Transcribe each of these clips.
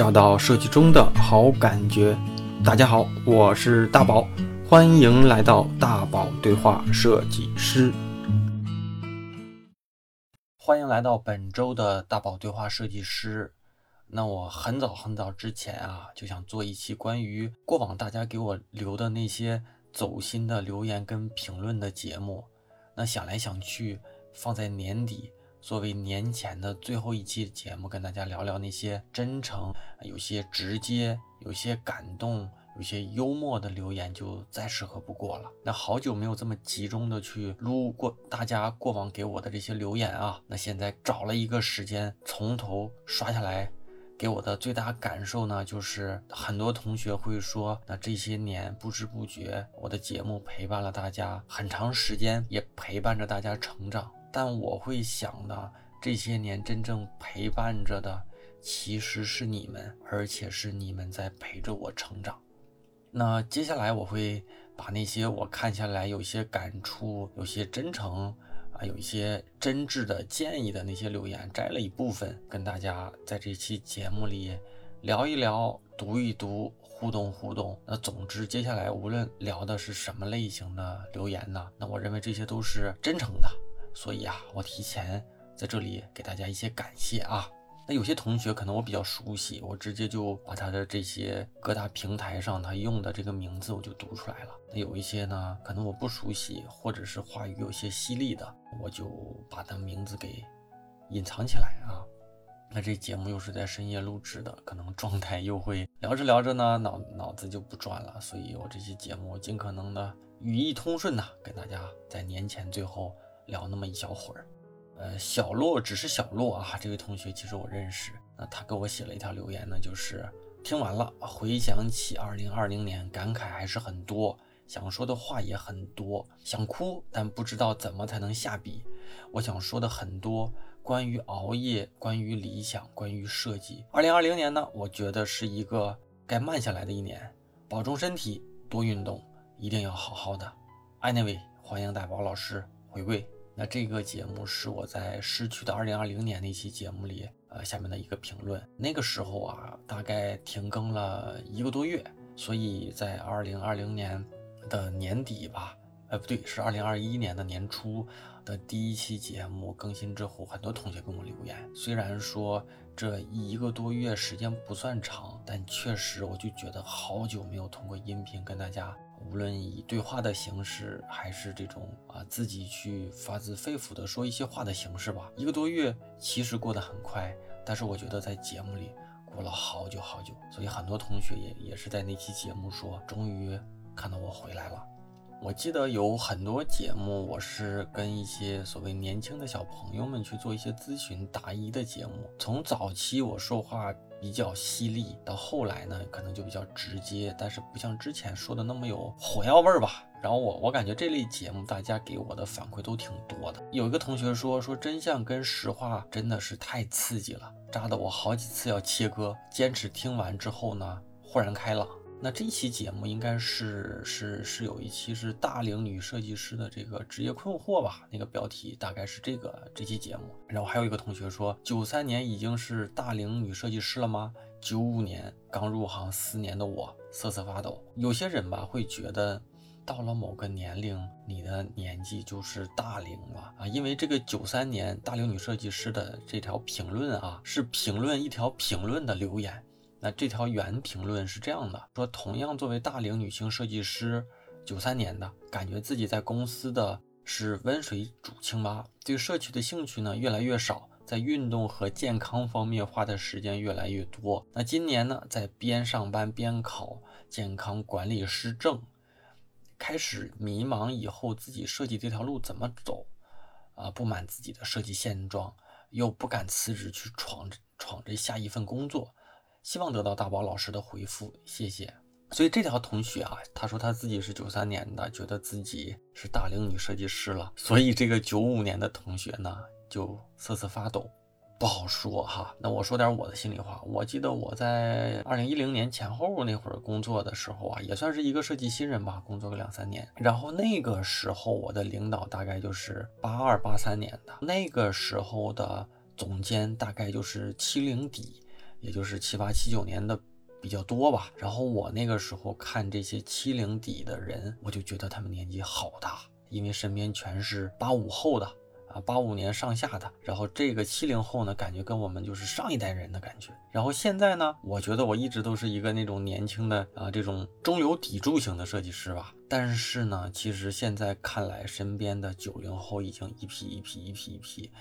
找到设计中的好感觉。大家好，我是大宝，欢迎来到大宝对话设计师。欢迎来到本周的大宝对话设计师。那我很早很早之前啊，就想做一期关于过往大家给我留的那些走心的留言跟评论的节目。那想来想去，放在年底。作为年前的最后一期节目，跟大家聊聊那些真诚、有些直接、有些感动、有些幽默的留言，就再适合不过了。那好久没有这么集中的去撸过大家过往给我的这些留言啊，那现在找了一个时间从头刷下来，给我的最大感受呢，就是很多同学会说，那这些年不知不觉，我的节目陪伴了大家很长时间，也陪伴着大家成长。但我会想呢，这些年真正陪伴着的其实是你们，而且是你们在陪着我成长。那接下来我会把那些我看下来有些感触、有些真诚啊、有一些真挚的建议的那些留言摘了一部分，跟大家在这期节目里聊一聊、读一读、互动互动。那总之，接下来无论聊的是什么类型的留言呢，那我认为这些都是真诚的。所以啊，我提前在这里给大家一些感谢啊。那有些同学可能我比较熟悉，我直接就把他的这些各大平台上他用的这个名字我就读出来了。那有一些呢，可能我不熟悉，或者是话语有些犀利的，我就把他名字给隐藏起来啊。那这节目又是在深夜录制的，可能状态又会聊着聊着呢，脑脑子就不转了。所以我这期节目尽可能的语义通顺呐，给大家在年前最后。聊那么一小会儿，呃，小洛只是小洛啊，这位同学其实我认识。那他给我写了一条留言呢，就是听完了，回想起二零二零年，感慨还是很多，想说的话也很多，想哭，但不知道怎么才能下笔。我想说的很多，关于熬夜，关于理想，关于设计。二零二零年呢，我觉得是一个该慢下来的一年，保重身体，多运动，一定要好好的。Anyway，欢迎大宝老师回归。那这个节目是我在失去的二零二零年那期节目里，呃，下面的一个评论。那个时候啊，大概停更了一个多月，所以在二零二零年的年底吧，呃，不对，是二零二一年的年初的第一期节目更新之后，很多同学给我留言。虽然说这一个多月时间不算长，但确实我就觉得好久没有通过音频跟大家。无论以对话的形式，还是这种啊自己去发自肺腑的说一些话的形式吧，一个多月其实过得很快，但是我觉得在节目里过了好久好久，所以很多同学也也是在那期节目说，终于看到我回来了。我记得有很多节目，我是跟一些所谓年轻的小朋友们去做一些咨询答疑的节目，从早期我说话。比较犀利，到后来呢，可能就比较直接，但是不像之前说的那么有火药味儿吧。然后我我感觉这类节目大家给我的反馈都挺多的。有一个同学说说真相跟实话真的是太刺激了，扎的我好几次要切割。坚持听完之后呢，豁然开朗。那这期节目应该是是是有一期是大龄女设计师的这个职业困惑吧？那个标题大概是这个这期节目。然后还有一个同学说，九三年已经是大龄女设计师了吗？九五年刚入行四年的我瑟瑟发抖。有些人吧会觉得，到了某个年龄，你的年纪就是大龄了啊，因为这个九三年大龄女设计师的这条评论啊，是评论一条评论的留言。那这条原评论是这样的：说同样作为大龄女性设计师，九三年的，感觉自己在公司的是温水煮青蛙，对社区的兴趣呢越来越少，在运动和健康方面花的时间越来越多。那今年呢，在边上班边考健康管理师证，开始迷茫以后自己设计这条路怎么走，啊，不满自己的设计现状，又不敢辞职去闯闯这下一份工作。希望得到大宝老师的回复，谢谢。所以这条同学啊，他说他自己是九三年的，觉得自己是大龄女设计师了。所以这个九五年的同学呢，就瑟瑟发抖，不好说哈。那我说点我的心里话，我记得我在二零一零年前后那会儿工作的时候啊，也算是一个设计新人吧，工作个两三年。然后那个时候我的领导大概就是八二八三年的，那个时候的总监大概就是七零底。也就是七八七九年的比较多吧。然后我那个时候看这些七零底的人，我就觉得他们年纪好大，因为身边全是八五后的。啊，八五年上下的，然后这个七零后呢，感觉跟我们就是上一代人的感觉。然后现在呢，我觉得我一直都是一个那种年轻的啊，这种中流砥柱型的设计师吧。但是呢，其实现在看来，身边的九零后已经一批一批一批一批。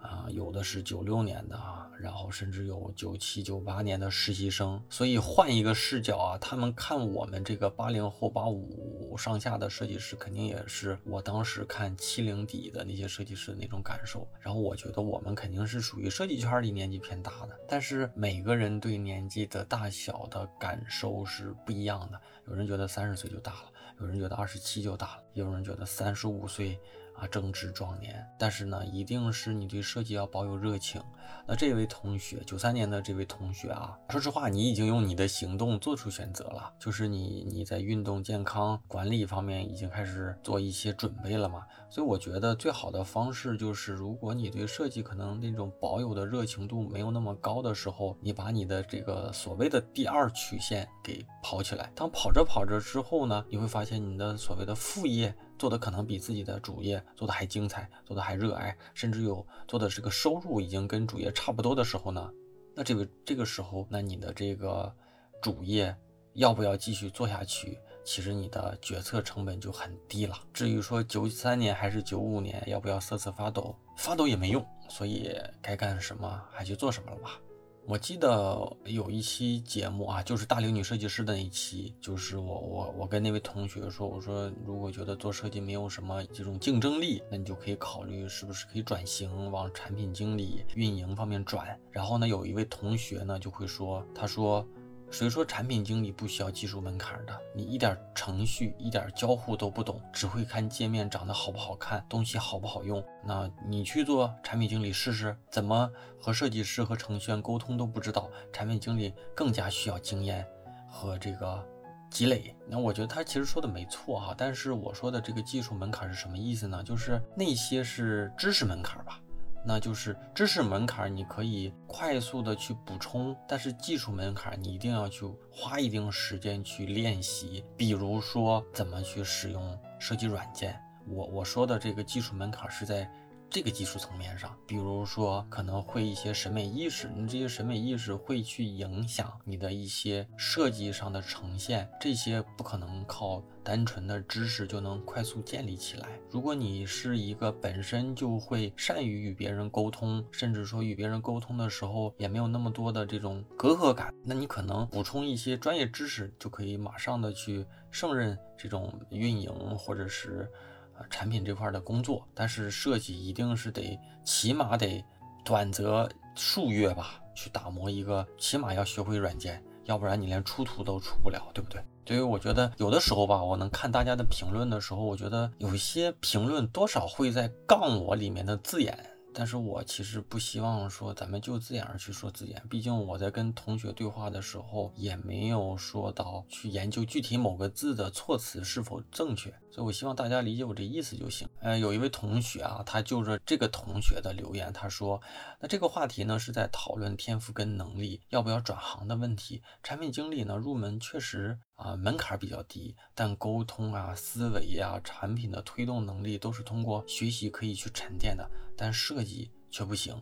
啊，有的是九六年的啊，然后甚至有九七、九八年的实习生，所以换一个视角啊，他们看我们这个八零后、八五上下的设计师，肯定也是我当时看七零底的那些设计师的那种感受。然后我觉得我们肯定是属于设计圈里年纪偏大的，但是每个人对年纪的大小的感受是不一样的。有人觉得三十岁就大了，有人觉得二十七就大了，也有人觉得三十五岁。啊，正值壮年，但是呢，一定是你对设计要保有热情。那这位同学，九三年的这位同学啊，说实话，你已经用你的行动做出选择了，就是你你在运动健康管理方面已经开始做一些准备了嘛。所以我觉得最好的方式就是，如果你对设计可能那种保有的热情度没有那么高的时候，你把你的这个所谓的第二曲线给跑起来。当跑着跑着之后呢，你会发现你的所谓的副业。做的可能比自己的主业做的还精彩，做的还热爱，甚至有做的这个收入已经跟主也差不多的时候呢，那这个这个时候，那你的这个主业要不要继续做下去？其实你的决策成本就很低了。至于说九三年还是九五年要不要瑟瑟发抖，发抖也没用，所以该干什么还去做什么了吧。我记得有一期节目啊，就是大龄女设计师的那一期，就是我我我跟那位同学说，我说如果觉得做设计没有什么这种竞争力，那你就可以考虑是不是可以转型往产品经理、运营方面转。然后呢，有一位同学呢就会说，他说。谁说产品经理不需要技术门槛的？你一点程序、一点交互都不懂，只会看界面长得好不好看，东西好不好用，那你去做产品经理试试，怎么和设计师和程序员沟通都不知道，产品经理更加需要经验和这个积累。那我觉得他其实说的没错哈，但是我说的这个技术门槛是什么意思呢？就是那些是知识门槛吧。那就是知识门槛，你可以快速的去补充，但是技术门槛你一定要去花一定时间去练习。比如说怎么去使用设计软件，我我说的这个技术门槛是在。这个技术层面上，比如说可能会一些审美意识，你这些审美意识会去影响你的一些设计上的呈现，这些不可能靠单纯的知识就能快速建立起来。如果你是一个本身就会善于与别人沟通，甚至说与别人沟通的时候也没有那么多的这种隔阂感，那你可能补充一些专业知识就可以马上的去胜任这种运营或者是。产品这块的工作，但是设计一定是得起码得短则数月吧，去打磨一个，起码要学会软件，要不然你连出图都出不了，对不对？所以我觉得有的时候吧，我能看大家的评论的时候，我觉得有些评论多少会在杠我里面的字眼。但是我其实不希望说咱们就字眼儿去说字眼，毕竟我在跟同学对话的时候也没有说到去研究具体某个字的措辞是否正确，所以我希望大家理解我这意思就行。呃，有一位同学啊，他就着这个同学的留言，他说，那这个话题呢是在讨论天赋跟能力要不要转行的问题。产品经理呢入门确实啊门槛比较低，但沟通啊、思维呀、产品的推动能力都是通过学习可以去沉淀的。但设计却不行，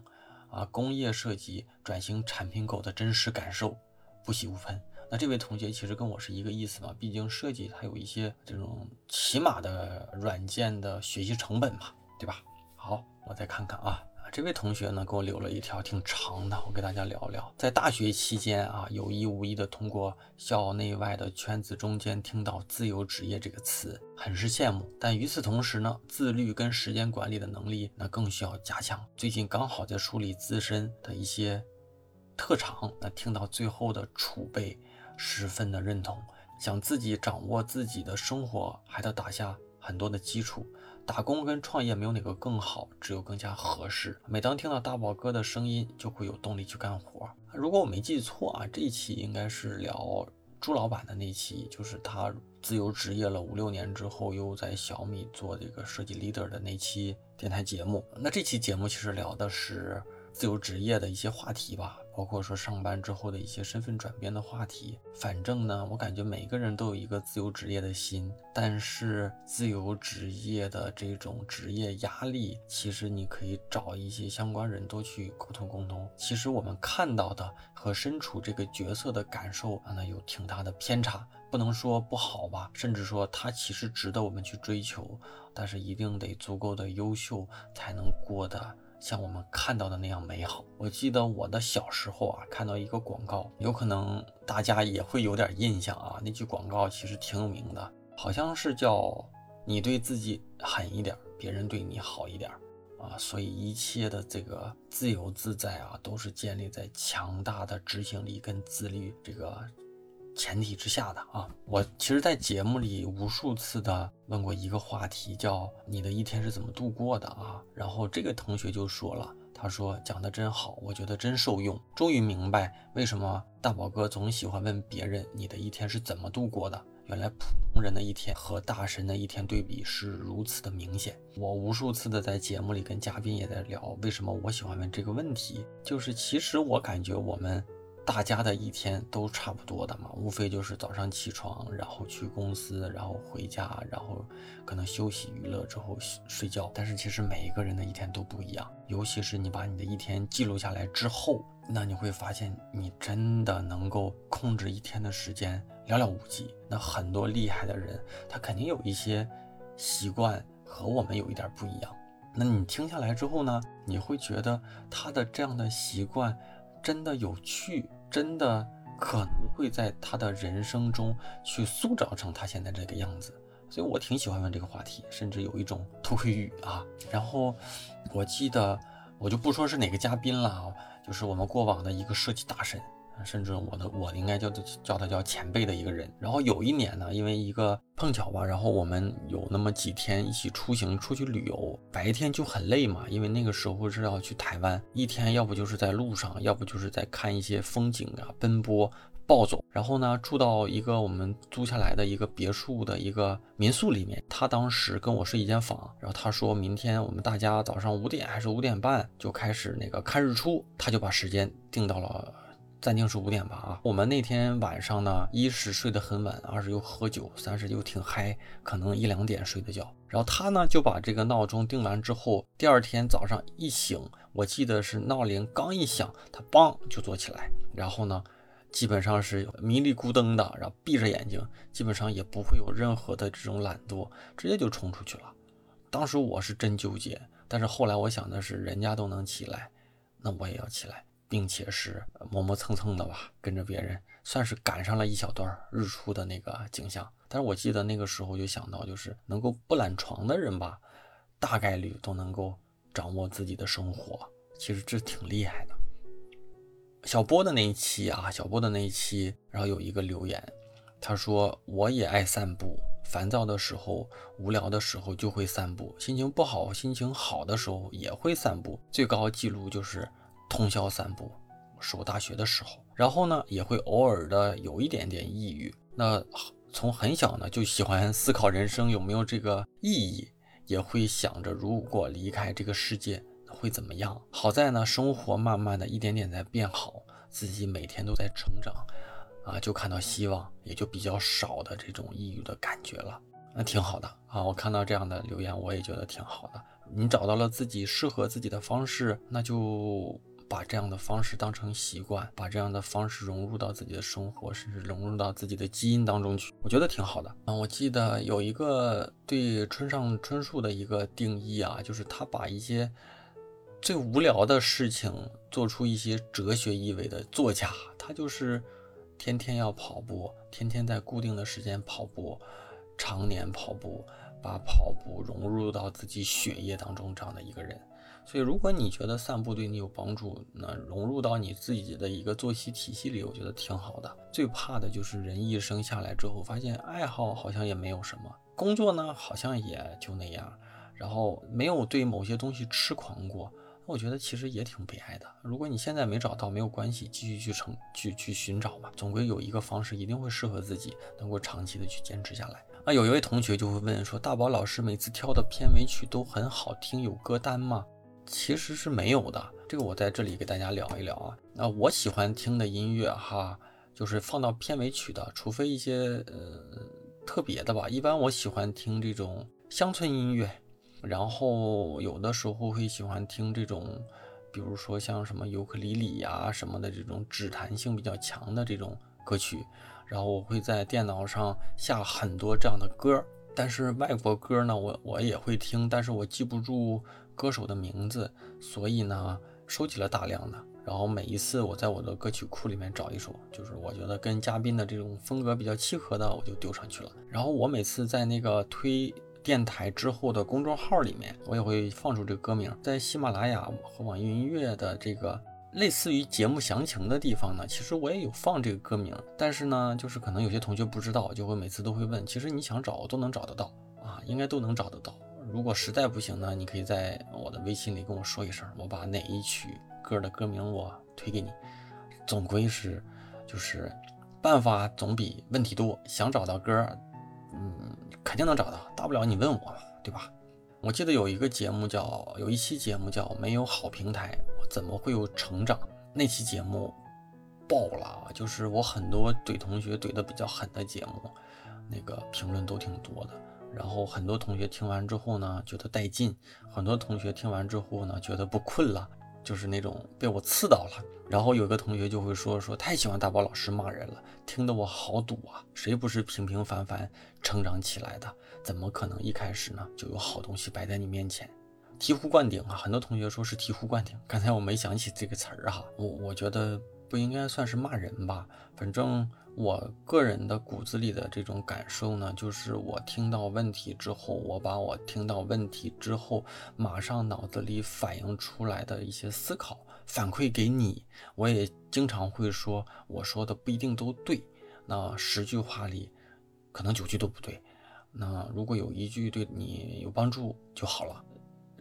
啊，工业设计转型产品狗的真实感受不喜勿喷。那这位同学其实跟我是一个意思嘛，毕竟设计它有一些这种起码的软件的学习成本嘛，对吧？好，我再看看啊。这位同学呢，给我留了一条挺长的，我给大家聊聊。在大学期间啊，有意无意的通过校内外的圈子中间听到“自由职业”这个词，很是羡慕。但与此同时呢，自律跟时间管理的能力那更需要加强。最近刚好在梳理自身的一些特长，那听到最后的储备，十分的认同。想自己掌握自己的生活，还得打下很多的基础。打工跟创业没有哪个更好，只有更加合适。每当听到大宝哥的声音，就会有动力去干活。如果我没记错啊，这一期应该是聊朱老板的那期，就是他自由职业了五六年之后，又在小米做这个设计 leader 的那期电台节目。那这期节目其实聊的是自由职业的一些话题吧。包括说上班之后的一些身份转变的话题。反正呢，我感觉每个人都有一个自由职业的心，但是自由职业的这种职业压力，其实你可以找一些相关人多去沟通沟通。其实我们看到的和身处这个角色的感受啊，那有挺大的偏差。不能说不好吧，甚至说它其实值得我们去追求，但是一定得足够的优秀，才能过得像我们看到的那样美好。我记得我的小时候啊，看到一个广告，有可能大家也会有点印象啊。那句广告其实挺有名的，好像是叫“你对自己狠一点，别人对你好一点”，啊，所以一切的这个自由自在啊，都是建立在强大的执行力跟自律这个。前提之下的啊，我其实，在节目里无数次的问过一个话题，叫你的一天是怎么度过的啊？然后这个同学就说了，他说讲的真好，我觉得真受用，终于明白为什么大宝哥总喜欢问别人你的一天是怎么度过的。原来普通人的一天和大神的一天对比是如此的明显。我无数次的在节目里跟嘉宾也在聊，为什么我喜欢问这个问题，就是其实我感觉我们。大家的一天都差不多的嘛，无非就是早上起床，然后去公司，然后回家，然后可能休息娱乐之后睡觉。但是其实每一个人的一天都不一样，尤其是你把你的一天记录下来之后，那你会发现你真的能够控制一天的时间寥寥无几。那很多厉害的人，他肯定有一些习惯和我们有一点不一样。那你听下来之后呢，你会觉得他的这样的习惯真的有趣。真的可能会在他的人生中去塑造成他现在这个样子，所以我挺喜欢问这个话题，甚至有一种偷窥欲啊。然后我记得，我就不说是哪个嘉宾了，就是我们过往的一个设计大神。甚至我的我应该叫叫他叫前辈的一个人。然后有一年呢，因为一个碰巧吧，然后我们有那么几天一起出行出去旅游，白天就很累嘛，因为那个时候是要去台湾，一天要不就是在路上，要不就是在看一些风景啊，奔波暴走。然后呢，住到一个我们租下来的一个别墅的一个民宿里面，他当时跟我睡一间房，然后他说明天我们大家早上五点还是五点半就开始那个看日出，他就把时间定到了。暂定是五点吧啊，我们那天晚上呢，一是睡得很晚，二是又喝酒，三是又挺嗨，可能一两点睡的觉。然后他呢就把这个闹钟定完之后，第二天早上一醒，我记得是闹铃刚一响，他梆就坐起来，然后呢，基本上是迷离咕噔的，然后闭着眼睛，基本上也不会有任何的这种懒惰，直接就冲出去了。当时我是真纠结，但是后来我想的是，人家都能起来，那我也要起来。并且是磨磨蹭蹭的吧，跟着别人，算是赶上了一小段日出的那个景象。但是我记得那个时候就想到，就是能够不懒床的人吧，大概率都能够掌握自己的生活。其实这挺厉害的。小波的那一期啊，小波的那一期，然后有一个留言，他说我也爱散步，烦躁的时候、无聊的时候就会散步，心情不好、心情好的时候也会散步，最高记录就是。通宵散步，是我大学的时候，然后呢，也会偶尔的有一点点抑郁。那从很小呢，就喜欢思考人生有没有这个意义，也会想着如果离开这个世界会怎么样。好在呢，生活慢慢的一点点在变好，自己每天都在成长，啊，就看到希望，也就比较少的这种抑郁的感觉了。那挺好的啊，我看到这样的留言，我也觉得挺好的。你找到了自己适合自己的方式，那就。把这样的方式当成习惯，把这样的方式融入到自己的生活，甚至融入到自己的基因当中去，我觉得挺好的啊。我记得有一个对村上春树的一个定义啊，就是他把一些最无聊的事情做出一些哲学意味的作家。他就是天天要跑步，天天在固定的时间跑步，常年跑步，把跑步融入到自己血液当中这样的一个人。所以，如果你觉得散步对你有帮助，那融入到你自己的一个作息体系里，我觉得挺好的。最怕的就是人一生下来之后，发现爱好好像也没有什么，工作呢好像也就那样，然后没有对某些东西痴狂过。我觉得其实也挺悲哀的。如果你现在没找到，没有关系，继续去成去去寻找吧，总归有一个方式一定会适合自己，能够长期的去坚持下来。那有一位同学就会问说：“大宝老师每次挑的片尾曲都很好听，有歌单吗？”其实是没有的。这个我在这里给大家聊一聊啊。那我喜欢听的音乐哈，就是放到片尾曲的，除非一些呃特别的吧。一般我喜欢听这种乡村音乐，然后有的时候会喜欢听这种，比如说像什么尤克里里呀什么的这种指弹性比较强的这种歌曲。然后我会在电脑上下很多这样的歌，但是外国歌呢，我我也会听，但是我记不住歌手的名字，所以呢，收集了大量的。然后每一次我在我的歌曲库里面找一首，就是我觉得跟嘉宾的这种风格比较契合的，我就丢上去了。然后我每次在那个推电台之后的公众号里面，我也会放出这个歌名，在喜马拉雅和网易云音乐的这个。类似于节目详情的地方呢，其实我也有放这个歌名，但是呢，就是可能有些同学不知道，就会每次都会问。其实你想找都能找得到啊，应该都能找得到。如果实在不行呢，你可以在我的微信里跟我说一声，我把哪一曲歌的歌名我推给你。总归是，就是办法总比问题多。想找到歌，嗯，肯定能找到，大不了你问我嘛，对吧？我记得有一个节目叫，有一期节目叫《没有好平台》。怎么会有成长？那期节目爆了，就是我很多怼同学怼的比较狠的节目，那个评论都挺多的。然后很多同学听完之后呢，觉得带劲；很多同学听完之后呢，觉得不困了，就是那种被我刺到了。然后有个同学就会说说太喜欢大宝老师骂人了，听得我好堵啊！谁不是平平凡凡成长起来的？怎么可能一开始呢就有好东西摆在你面前？醍醐灌顶啊！很多同学说是醍醐灌顶，刚才我没想起这个词儿哈。我我觉得不应该算是骂人吧。反正我个人的骨子里的这种感受呢，就是我听到问题之后，我把我听到问题之后马上脑子里反映出来的一些思考反馈给你。我也经常会说，我说的不一定都对。那十句话里，可能九句都不对。那如果有一句对你有帮助就好了。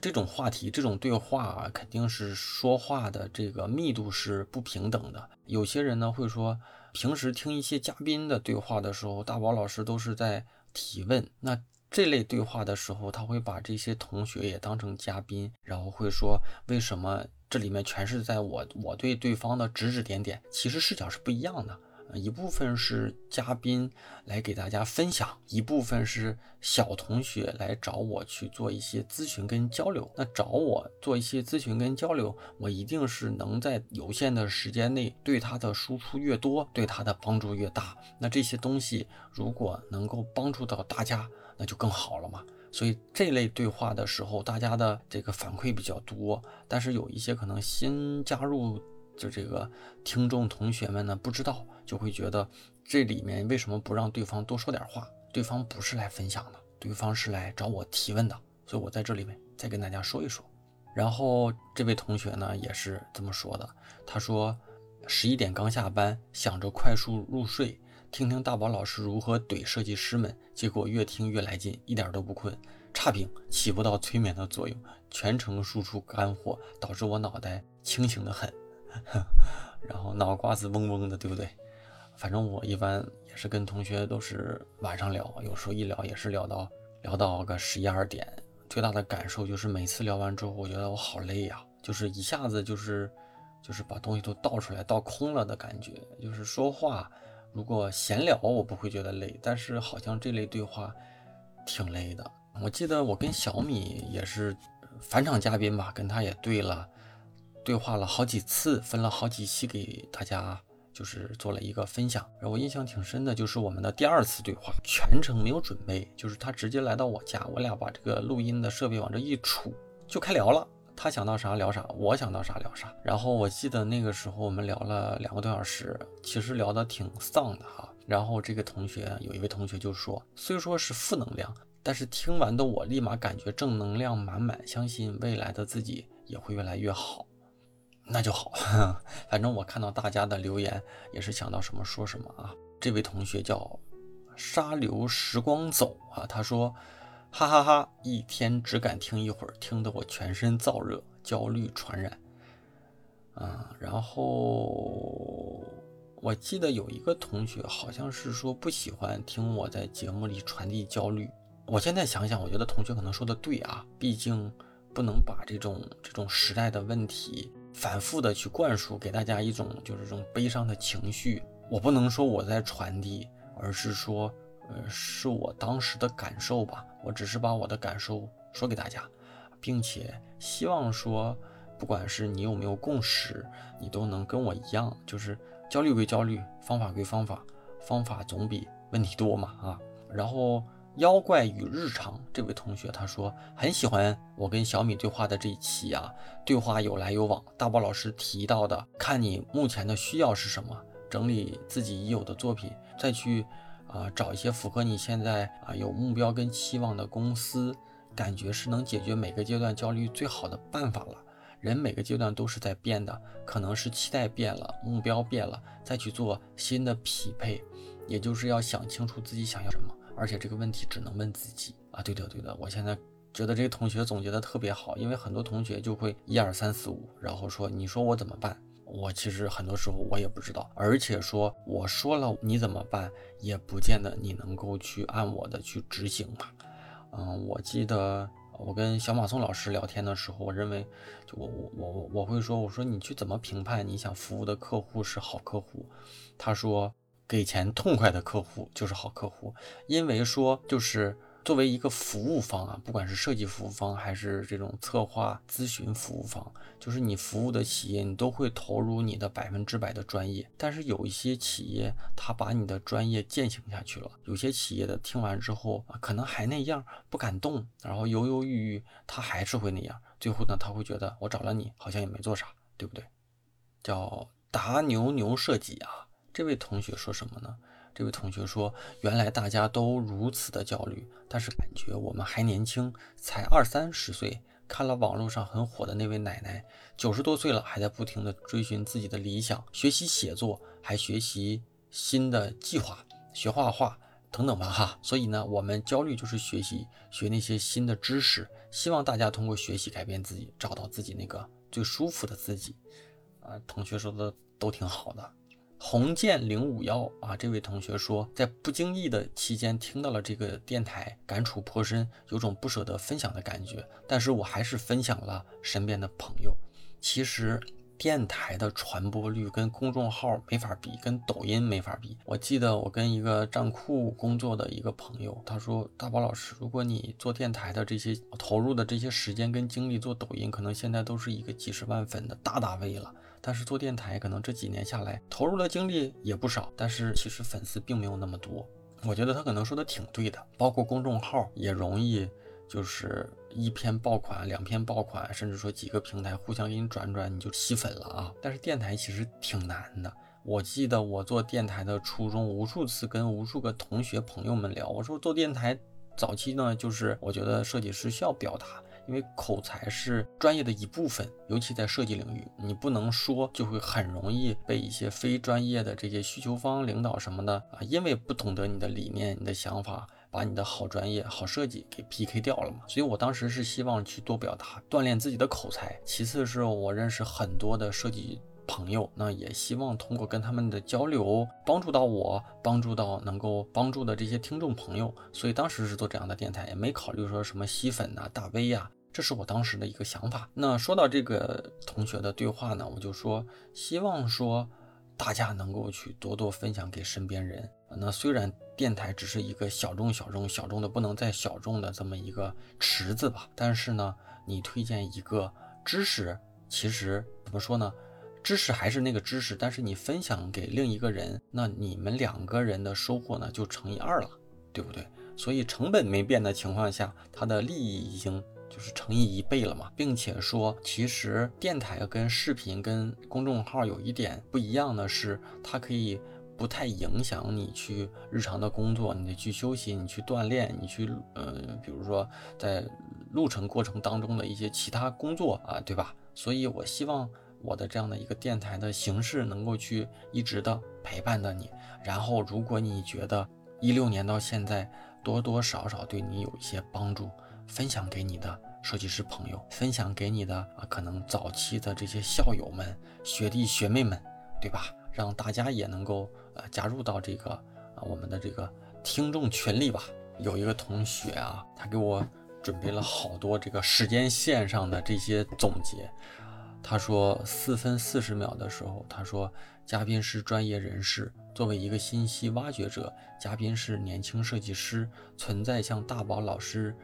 这种话题，这种对话啊，肯定是说话的这个密度是不平等的。有些人呢会说，平时听一些嘉宾的对话的时候，大宝老师都是在提问。那这类对话的时候，他会把这些同学也当成嘉宾，然后会说，为什么这里面全是在我我对对方的指指点点？其实视角是不一样的。一部分是嘉宾来给大家分享，一部分是小同学来找我去做一些咨询跟交流。那找我做一些咨询跟交流，我一定是能在有限的时间内对他的输出越多，对他的帮助越大。那这些东西如果能够帮助到大家，那就更好了嘛。所以这类对话的时候，大家的这个反馈比较多，但是有一些可能新加入。就这个听众同学们呢，不知道就会觉得这里面为什么不让对方多说点话？对方不是来分享的，对方是来找我提问的。所以我在这里面再跟大家说一说。然后这位同学呢也是这么说的，他说十一点刚下班，想着快速入睡，听听大宝老师如何怼设计师们，结果越听越来劲，一点都不困。差评起不到催眠的作用，全程输出干货，导致我脑袋清醒的很。然后脑瓜子嗡嗡的，对不对？反正我一般也是跟同学都是晚上聊，有时候一聊也是聊到聊到个十一二点。最大的感受就是每次聊完之后，我觉得我好累呀，就是一下子就是就是把东西都倒出来，倒空了的感觉。就是说话，如果闲聊我不会觉得累，但是好像这类对话挺累的。我记得我跟小米也是返场嘉宾吧，跟他也对了。对话了好几次，分了好几期给大家，就是做了一个分享。然后我印象挺深的，就是我们的第二次对话，全程没有准备，就是他直接来到我家，我俩把这个录音的设备往这一杵，就开聊了。他想到啥聊啥，我想到啥聊啥。然后我记得那个时候我们聊了两个多小时，其实聊得挺丧的哈。然后这个同学有一位同学就说，虽说是负能量，但是听完的我立马感觉正能量满满，相信未来的自己也会越来越好。那就好，反正我看到大家的留言也是想到什么说什么啊。这位同学叫沙流时光走啊，他说哈哈哈，一天只敢听一会儿，听得我全身燥热，焦虑传染。啊，然后我记得有一个同学好像是说不喜欢听我在节目里传递焦虑。我现在想想，我觉得同学可能说的对啊，毕竟。不能把这种这种时代的问题反复的去灌输给大家一种就是这种悲伤的情绪。我不能说我在传递，而是说，呃，是我当时的感受吧。我只是把我的感受说给大家，并且希望说，不管是你有没有共识，你都能跟我一样，就是焦虑归焦虑，方法归方法，方法总比问题多嘛啊。然后妖怪与日常这位同学他说很喜欢我跟小米对话的这一期啊，对话有来有往。大宝老师提到的，看你目前的需要是什么。整理自己已有的作品，再去啊找一些符合你现在啊有目标跟期望的公司，感觉是能解决每个阶段焦虑最好的办法了。人每个阶段都是在变的，可能是期待变了，目标变了，再去做新的匹配，也就是要想清楚自己想要什么。而且这个问题只能问自己啊。对的对的，我现在觉得这个同学总结的特别好，因为很多同学就会一二三四五，然后说你说我怎么办？我其实很多时候我也不知道，而且说我说了你怎么办，也不见得你能够去按我的去执行嘛。嗯，我记得我跟小马宋老师聊天的时候，我认为就我我我我会说，我说你去怎么评判你想服务的客户是好客户？他说给钱痛快的客户就是好客户，因为说就是。作为一个服务方啊，不管是设计服务方还是这种策划咨询服务方，就是你服务的企业，你都会投入你的百分之百的专业。但是有一些企业，他把你的专业践行下去了；有些企业的听完之后啊，可能还那样不敢动，然后犹犹豫豫，他还是会那样。最后呢，他会觉得我找了你，好像也没做啥，对不对？叫达牛牛设计啊，这位同学说什么呢？这位同学说：“原来大家都如此的焦虑，但是感觉我们还年轻，才二三十岁。看了网络上很火的那位奶奶，九十多岁了，还在不停的追寻自己的理想，学习写作，还学习新的计划，学画画等等吧。哈，所以呢，我们焦虑就是学习学那些新的知识，希望大家通过学习改变自己，找到自己那个最舒服的自己。啊，同学说的都挺好的。”红剑零五幺啊，这位同学说，在不经意的期间听到了这个电台，感触颇深，有种不舍得分享的感觉。但是我还是分享了身边的朋友。其实电台的传播率跟公众号没法比，跟抖音没法比。我记得我跟一个站库工作的一个朋友，他说：“大宝老师，如果你做电台的这些投入的这些时间跟精力做抖音，可能现在都是一个几十万粉的大大 V 了。”但是做电台，可能这几年下来投入的精力也不少，但是其实粉丝并没有那么多。我觉得他可能说的挺对的，包括公众号也容易，就是一篇爆款、两篇爆款，甚至说几个平台互相给你转转，你就吸粉了啊。但是电台其实挺难的。我记得我做电台的初衷，无数次跟无数个同学朋友们聊，我说做电台早期呢，就是我觉得设计师需要表达。因为口才是专业的一部分，尤其在设计领域，你不能说，就会很容易被一些非专业的这些需求方、领导什么的啊，因为不懂得你的理念、你的想法，把你的好专业、好设计给 PK 掉了嘛。所以我当时是希望去多表达，锻炼自己的口才。其次是我认识很多的设计。朋友，那也希望通过跟他们的交流，帮助到我，帮助到能够帮助的这些听众朋友。所以当时是做这样的电台，也没考虑说什么吸粉呐、大 V 呀，这是我当时的一个想法。那说到这个同学的对话呢，我就说希望说大家能够去多多分享给身边人。那虽然电台只是一个小众、小众、小众的不能再小众的这么一个池子吧，但是呢，你推荐一个知识，其实怎么说呢？知识还是那个知识，但是你分享给另一个人，那你们两个人的收获呢就乘以二了，对不对？所以成本没变的情况下，它的利益已经就是乘以一倍了嘛，并且说，其实电台跟视频跟公众号有一点不一样的是，它可以不太影响你去日常的工作，你去休息，你去锻炼，你去呃，比如说在路程过程当中的一些其他工作啊，对吧？所以我希望。我的这样的一个电台的形式，能够去一直的陪伴着你。然后，如果你觉得一六年到现在多多少少对你有一些帮助，分享给你的设计师朋友，分享给你的啊，可能早期的这些校友们、学弟学妹们，对吧？让大家也能够呃加入到这个啊我们的这个听众群里吧。有一个同学啊，他给我。准备了好多这个时间线上的这些总结。他说四分四十秒的时候，他说嘉宾是专业人士，作为一个信息挖掘者，嘉宾是年轻设计师，存在向大宝老师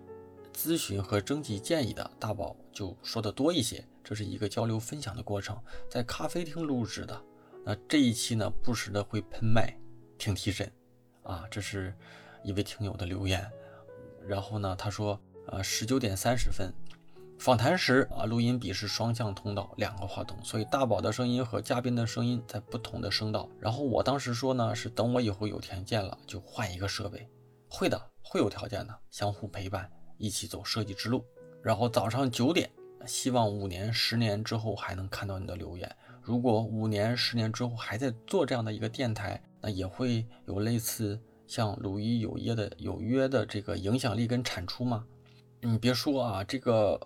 咨询和征集建议的，大宝就说的多一些。这是一个交流分享的过程，在咖啡厅录制的。那这一期呢，不时的会喷麦，挺提神啊。这是一位听友的留言。然后呢，他说，呃，十九点三十分。访谈时啊，录音笔是双向通道，两个话筒，所以大宝的声音和嘉宾的声音在不同的声道。然后我当时说呢，是等我以后有条件了就换一个设备。会的，会有条件的，相互陪伴，一起走设计之路。然后早上九点，希望五年、十年之后还能看到你的留言。如果五年、十年之后还在做这样的一个电台，那也会有类似像鲁豫有约的有约的这个影响力跟产出吗？你别说啊，这个。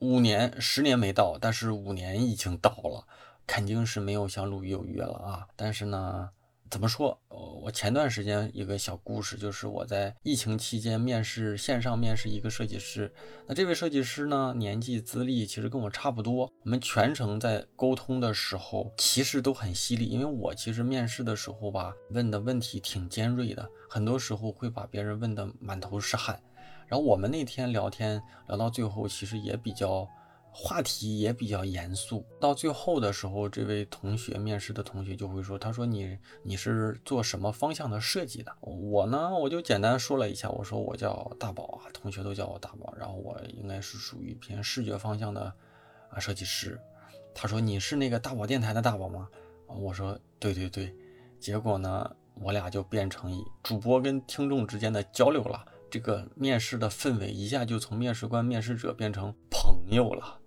五年、十年没到，但是五年已经到了，肯定是没有像鲁豫有约了啊。但是呢，怎么说？我前段时间一个小故事，就是我在疫情期间面试线上面试一个设计师。那这位设计师呢，年纪资历其实跟我差不多。我们全程在沟通的时候，其实都很犀利。因为我其实面试的时候吧，问的问题挺尖锐的，很多时候会把别人问的满头是汗。然后我们那天聊天聊到最后，其实也比较话题也比较严肃。到最后的时候，这位同学面试的同学就会说：“他说你你是做什么方向的设计的？”我呢，我就简单说了一下，我说我叫大宝啊，同学都叫我大宝。然后我应该是属于偏视觉方向的啊设计师。他说：“你是那个大宝电台的大宝吗？”我说：“对对对。”结果呢，我俩就变成以主播跟听众之间的交流了。这个面试的氛围一下就从面试官、面试者变成朋友了。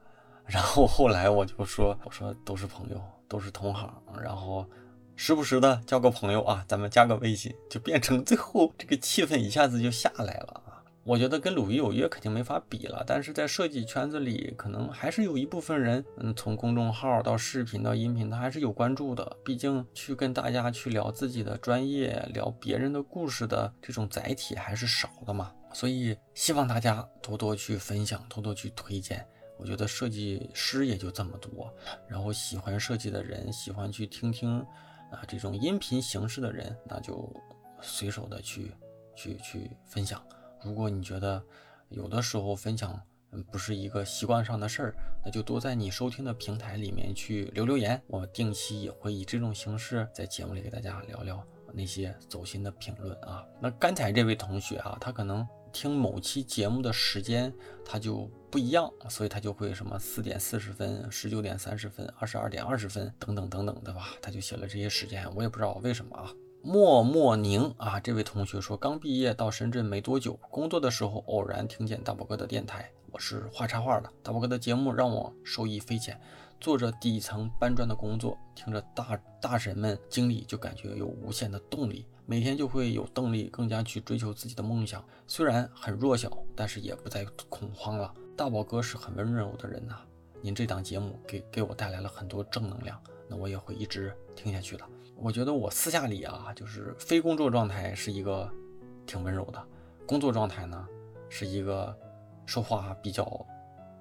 然后后来我就说：“我说都是朋友，都是同行，然后时不时的交个朋友啊，咱们加个微信，就变成最后这个气氛一下子就下来了。”我觉得跟鲁豫有约肯定没法比了，但是在设计圈子里，可能还是有一部分人，嗯，从公众号到视频到音频，他还是有关注的。毕竟去跟大家去聊自己的专业、聊别人的故事的这种载体还是少的嘛。所以希望大家多多去分享，多多去推荐。我觉得设计师也就这么多，然后喜欢设计的人，喜欢去听听啊这种音频形式的人，那就随手的去去去分享。如果你觉得有的时候分享不是一个习惯上的事儿，那就多在你收听的平台里面去留留言。我定期也会以这种形式在节目里给大家聊聊那些走心的评论啊。那刚才这位同学啊，他可能听某期节目的时间他就不一样，所以他就会什么四点四十分、十九点三十分、二十二点二十分等等等等，对吧？他就写了这些时间，我也不知道为什么啊。莫莫宁啊，这位同学说，刚毕业到深圳没多久，工作的时候偶然听见大宝哥的电台。我是画插画的，大宝哥的节目让我受益匪浅。做着底层搬砖的工作，听着大大神们经历，就感觉有无限的动力，每天就会有动力，更加去追求自己的梦想。虽然很弱小，但是也不再恐慌了。大宝哥是很温柔的人呐，您这档节目给给我带来了很多正能量，那我也会一直听下去的。我觉得我私下里啊，就是非工作状态是一个挺温柔的，工作状态呢是一个说话比较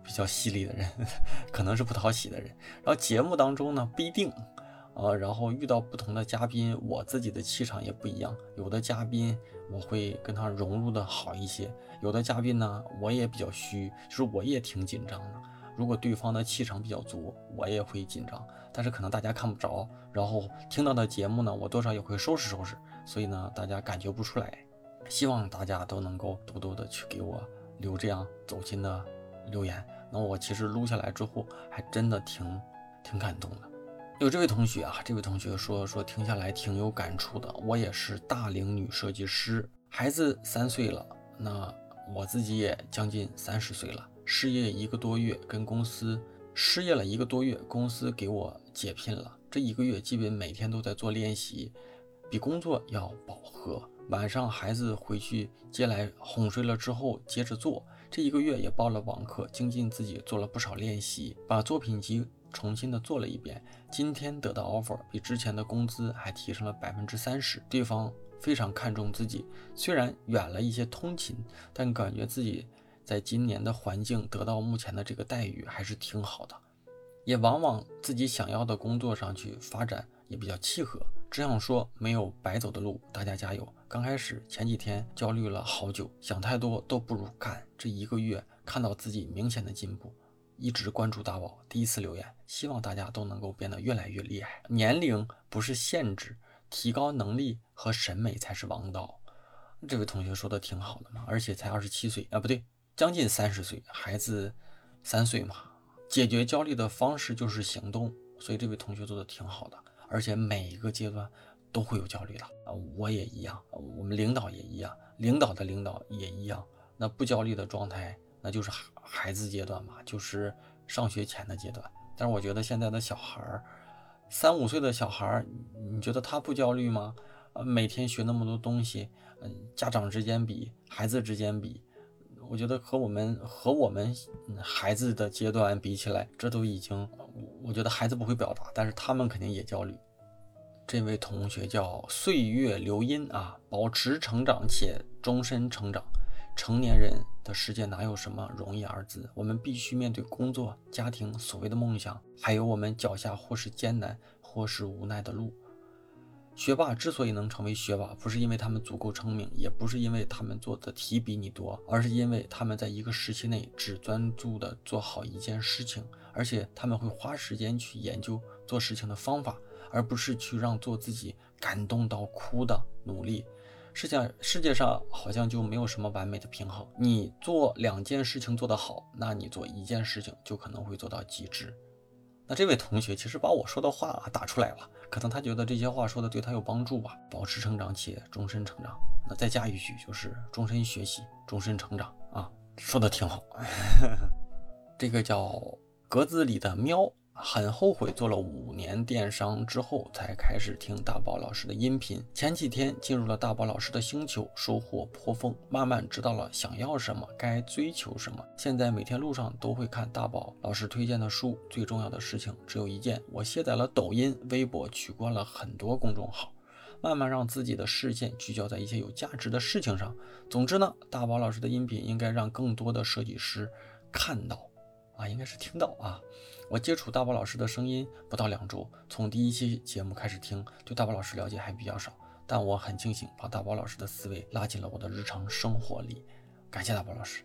比较犀利的人，可能是不讨喜的人。然后节目当中呢不一定，呃，然后遇到不同的嘉宾，我自己的气场也不一样。有的嘉宾我会跟他融入的好一些，有的嘉宾呢我也比较虚，就是我也挺紧张的。如果对方的气场比较足，我也会紧张。但是可能大家看不着，然后听到的节目呢，我多少也会收拾收拾，所以呢，大家感觉不出来。希望大家都能够多多的去给我留这样走心的留言。那我其实录下来之后，还真的挺挺感动的。有这位同学啊，这位同学说说听下来挺有感触的。我也是大龄女设计师，孩子三岁了，那我自己也将近三十岁了，失业一个多月，跟公司。失业了一个多月，公司给我解聘了。这一个月基本每天都在做练习，比工作要饱和。晚上孩子回去接来哄睡了之后，接着做。这一个月也报了网课，精进自己，做了不少练习，把作品集重新的做了一遍。今天得到 offer，比之前的工资还提升了百分之三十。对方非常看重自己，虽然远了一些通勤，但感觉自己。在今年的环境得到目前的这个待遇还是挺好的，也往往自己想要的工作上去发展也比较契合。这样说没有白走的路，大家加油！刚开始前几天焦虑了好久，想太多都不如干。这一个月看到自己明显的进步，一直关注大宝，第一次留言，希望大家都能够变得越来越厉害。年龄不是限制，提高能力和审美才是王道。这位同学说的挺好的嘛，而且才二十七岁啊，不对，将近三十岁，孩子三岁嘛。解决焦虑的方式就是行动，所以这位同学做的挺好的。而且每一个阶段都会有焦虑的啊，我也一样，我们领导也一样，领导的领导也一样。那不焦虑的状态，那就是孩子阶段嘛，就是上学前的阶段。但是我觉得现在的小孩儿，三五岁的小孩儿，你觉得他不焦虑吗？呃，每天学那么多东西，嗯，家长之间比，孩子之间比，我觉得和我们和我们孩子的阶段比起来，这都已经。我觉得孩子不会表达，但是他们肯定也焦虑。这位同学叫岁月流音啊，保持成长且终身成长。成年人的世界哪有什么容易二字？我们必须面对工作、家庭、所谓的梦想，还有我们脚下或是艰难或是无奈的路。学霸之所以能成为学霸，不是因为他们足够聪明，也不是因为他们做的题比你多，而是因为他们在一个时期内只专注的做好一件事情，而且他们会花时间去研究做事情的方法，而不是去让做自己感动到哭的努力。世界世界上好像就没有什么完美的平衡，你做两件事情做得好，那你做一件事情就可能会做到极致。那这位同学其实把我说的话打出来了，可能他觉得这些话说的对他有帮助吧。保持成长且终身成长，那再加一句就是终身学习，终身成长啊，说的挺好。这个叫格子里的喵。很后悔做了五年电商之后才开始听大宝老师的音频。前几天进入了大宝老师的星球，收获颇丰，慢慢知道了想要什么，该追求什么。现在每天路上都会看大宝老师推荐的书。最重要的事情只有一件：我卸载了抖音、微博，取关了很多公众号，慢慢让自己的视线聚焦在一些有价值的事情上。总之呢，大宝老师的音频应该让更多的设计师看到，啊，应该是听到啊。我接触大宝老师的声音不到两周，从第一期节目开始听，对大宝老师了解还比较少，但我很庆幸把大宝老师的思维拉进了我的日常生活里。感谢大宝老师，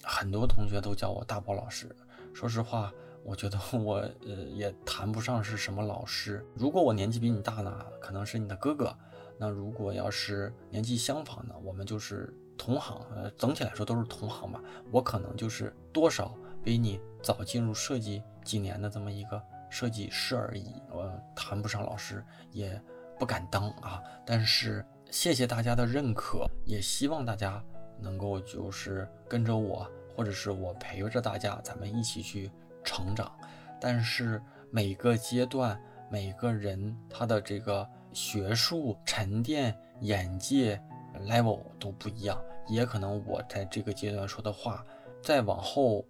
很多同学都叫我大宝老师。说实话，我觉得我呃也谈不上是什么老师。如果我年纪比你大呢，可能是你的哥哥；那如果要是年纪相仿呢，我们就是同行。呃，总体来说都是同行吧。我可能就是多少比你早进入设计。几年的这么一个设计师而已，我谈不上老师，也不敢当啊。但是谢谢大家的认可，也希望大家能够就是跟着我，或者是我陪着大家，咱们一起去成长。但是每个阶段，每个人他的这个学术沉淀、眼界 level 都不一样，也可能我在这个阶段说的话，再往后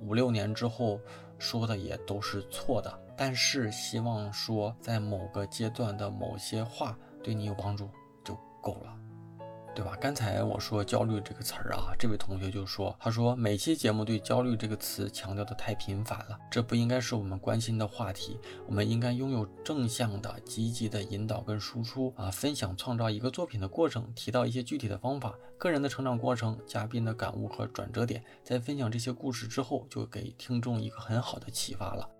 五六年之后。说的也都是错的，但是希望说在某个阶段的某些话对你有帮助就够了，对吧？刚才我说焦虑这个词儿啊，这位同学就说，他说每期节目对焦虑这个词强调的太频繁了，这不应该是我们关心的话题，我们应该拥有正向的、积极的引导跟输出啊，分享创造一个作品的过程，提到一些具体的方法。个人的成长过程、嘉宾的感悟和转折点，在分享这些故事之后，就给听众一个很好的启发了。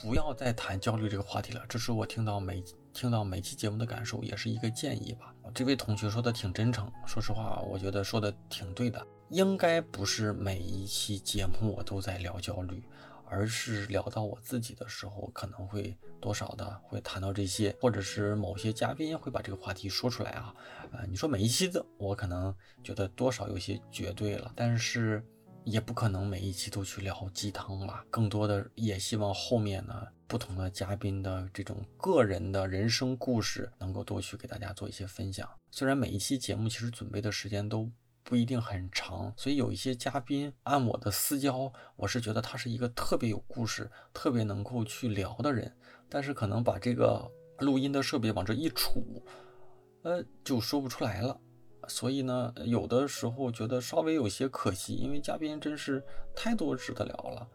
不要再谈焦虑这个话题了，这是我听到每听到每期节目的感受，也是一个建议吧。这位同学说的挺真诚，说实话，我觉得说的挺对的。应该不是每一期节目我都在聊焦虑。而是聊到我自己的时候，可能会多少的会谈到这些，或者是某些嘉宾会把这个话题说出来啊。呃，你说每一期的，我可能觉得多少有些绝对了，但是也不可能每一期都去聊鸡汤吧。更多的也希望后面呢，不同的嘉宾的这种个人的人生故事，能够多去给大家做一些分享。虽然每一期节目其实准备的时间都。不一定很长，所以有一些嘉宾按我的私交，我是觉得他是一个特别有故事、特别能够去聊的人。但是可能把这个录音的设备往这一杵，呃，就说不出来了。所以呢，有的时候觉得稍微有些可惜，因为嘉宾真是太多值得聊了。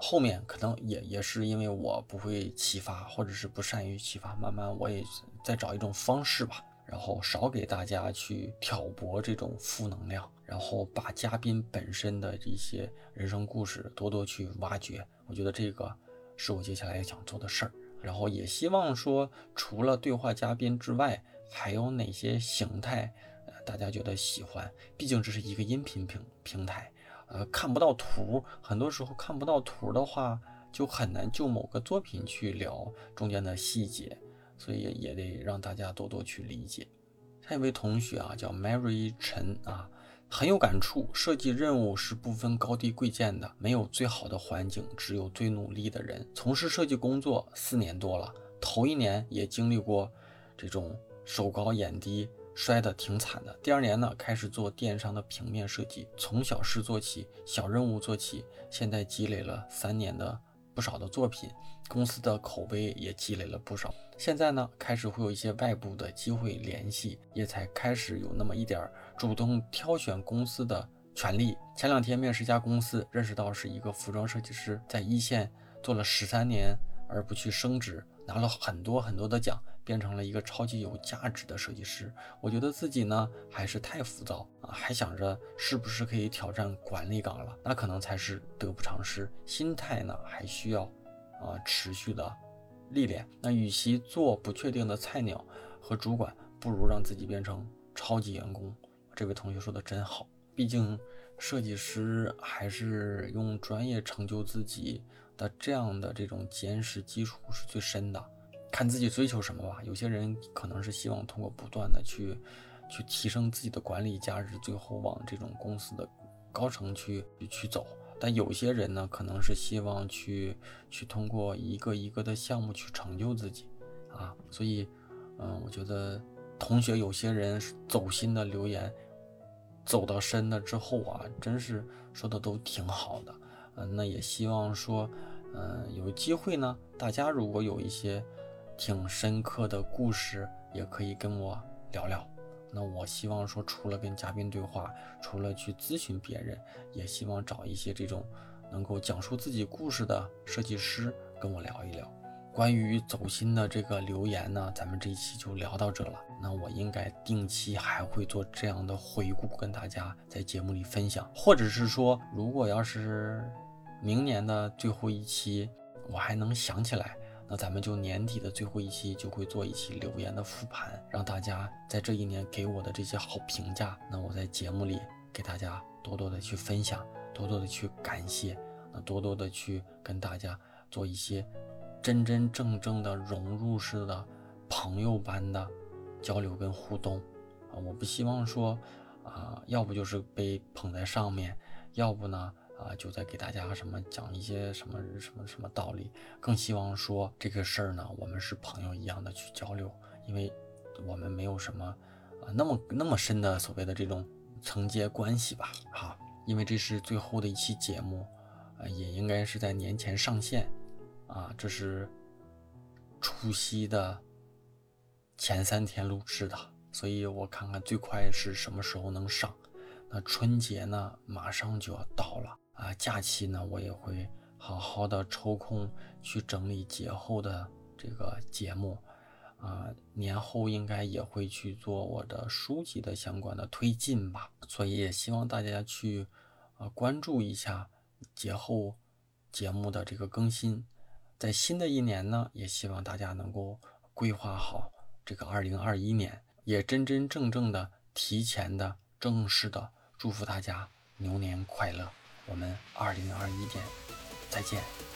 后面可能也也是因为我不会启发，或者是不善于启发，慢慢我也在找一种方式吧，然后少给大家去挑拨这种负能量，然后把嘉宾本身的一些人生故事多多去挖掘。我觉得这个是我接下来想做的事儿，然后也希望说，除了对话嘉宾之外，还有哪些形态，大家觉得喜欢？毕竟这是一个音频平平台。呃，看不到图，很多时候看不到图的话，就很难就某个作品去聊中间的细节，所以也得让大家多多去理解。下一位同学啊，叫 Mary 陈啊，很有感触。设计任务是不分高低贵贱的，没有最好的环境，只有最努力的人。从事设计工作四年多了，头一年也经历过这种手高眼低。摔得挺惨的。第二年呢，开始做电商的平面设计，从小事做起，小任务做起，现在积累了三年的不少的作品，公司的口碑也积累了不少。现在呢，开始会有一些外部的机会联系，也才开始有那么一点主动挑选公司的权利。前两天面试一家公司，认识到是一个服装设计师，在一线做了十三年，而不去升职，拿了很多很多的奖。变成了一个超级有价值的设计师，我觉得自己呢还是太浮躁啊，还想着是不是可以挑战管理岗了，那可能才是得不偿失。心态呢还需要啊持续的历练。那与其做不确定的菜鸟和主管，不如让自己变成超级员工。这位同学说的真好，毕竟设计师还是用专业成就自己的这样的这种坚实基础是最深的。看自己追求什么吧。有些人可能是希望通过不断的去，去提升自己的管理价值，最后往这种公司的高层去去走。但有些人呢，可能是希望去去通过一个一个的项目去成就自己啊。所以，嗯，我觉得同学有些人走心的留言，走到深了之后啊，真是说的都挺好的。嗯，那也希望说，嗯，有机会呢，大家如果有一些。挺深刻的故事，也可以跟我聊聊。那我希望说，除了跟嘉宾对话，除了去咨询别人，也希望找一些这种能够讲述自己故事的设计师跟我聊一聊。关于走心的这个留言呢，咱们这一期就聊到这了。那我应该定期还会做这样的回顾，跟大家在节目里分享，或者是说，如果要是明年的最后一期，我还能想起来。那咱们就年底的最后一期就会做一期留言的复盘，让大家在这一年给我的这些好评价，那我在节目里给大家多多的去分享，多多的去感谢，那多多的去跟大家做一些真真正正的融入式的朋友般的交流跟互动啊！我不希望说啊，要不就是被捧在上面，要不呢？啊，就在给大家什么讲一些什么什么什么道理，更希望说这个事儿呢，我们是朋友一样的去交流，因为我们没有什么啊那么那么深的所谓的这种承接关系吧，哈，因为这是最后的一期节目，啊，也应该是在年前上线，啊，这是除夕的前三天录制的，所以我看看最快是什么时候能上，那春节呢马上就要到了。啊，假期呢，我也会好好的抽空去整理节后的这个节目，啊，年后应该也会去做我的书籍的相关的推进吧，所以也希望大家去，啊，关注一下节后节目的这个更新，在新的一年呢，也希望大家能够规划好这个二零二一年，也真真正正的提前的正式的祝福大家牛年快乐。我们二零二一年再见。